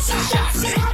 shots.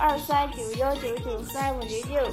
二三九幺九九三五零六